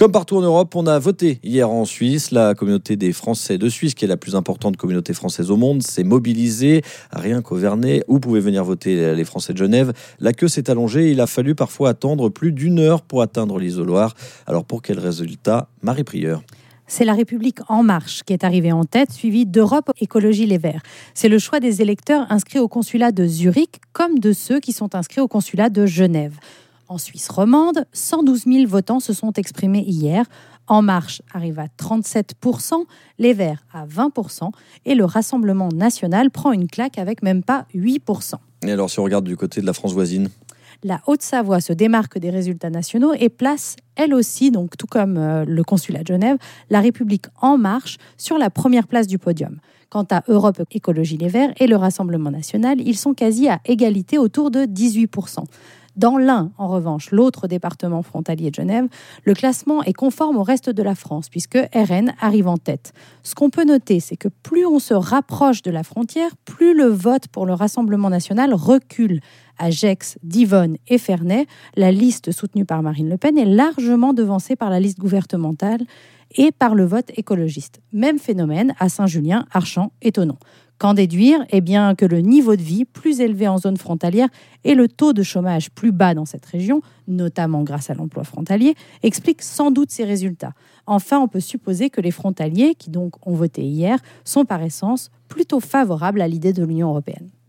Comme partout en Europe, on a voté hier en Suisse. La communauté des Français de Suisse, qui est la plus importante communauté française au monde, s'est mobilisée. Rien qu'au Vernet, où pouvaient venir voter les Français de Genève. La queue s'est allongée. Il a fallu parfois attendre plus d'une heure pour atteindre l'isoloir. Alors pour quel résultat? Marie Prieur c'est la République En Marche qui est arrivée en tête, suivie d'Europe Écologie Les Verts. C'est le choix des électeurs inscrits au consulat de Zurich comme de ceux qui sont inscrits au consulat de Genève. En Suisse romande, 112 000 votants se sont exprimés hier. En Marche arrive à 37%, les Verts à 20% et le Rassemblement national prend une claque avec même pas 8%. Et alors si on regarde du côté de la France voisine? La Haute-Savoie se démarque des résultats nationaux et place, elle aussi, donc tout comme euh, le consulat de Genève, la République en marche sur la première place du podium. Quant à Europe Écologie Les Verts et le Rassemblement national, ils sont quasi à égalité autour de 18%. Dans l'un, en revanche, l'autre département frontalier de Genève, le classement est conforme au reste de la France, puisque RN arrive en tête. Ce qu'on peut noter, c'est que plus on se rapproche de la frontière, plus le vote pour le Rassemblement national recule. À Gex, Divonne et Ferney, la liste soutenue par Marine Le Pen est largement devancée par la liste gouvernementale et par le vote écologiste. Même phénomène à Saint-Julien, Archamps et. Qu'en déduire? Eh bien que le niveau de vie plus élevé en zone frontalière et le taux de chômage plus bas dans cette région, notamment grâce à l'emploi frontalier, expliquent sans doute ces résultats. Enfin, on peut supposer que les frontaliers, qui donc ont voté hier, sont par essence plutôt favorables à l'idée de l'Union européenne.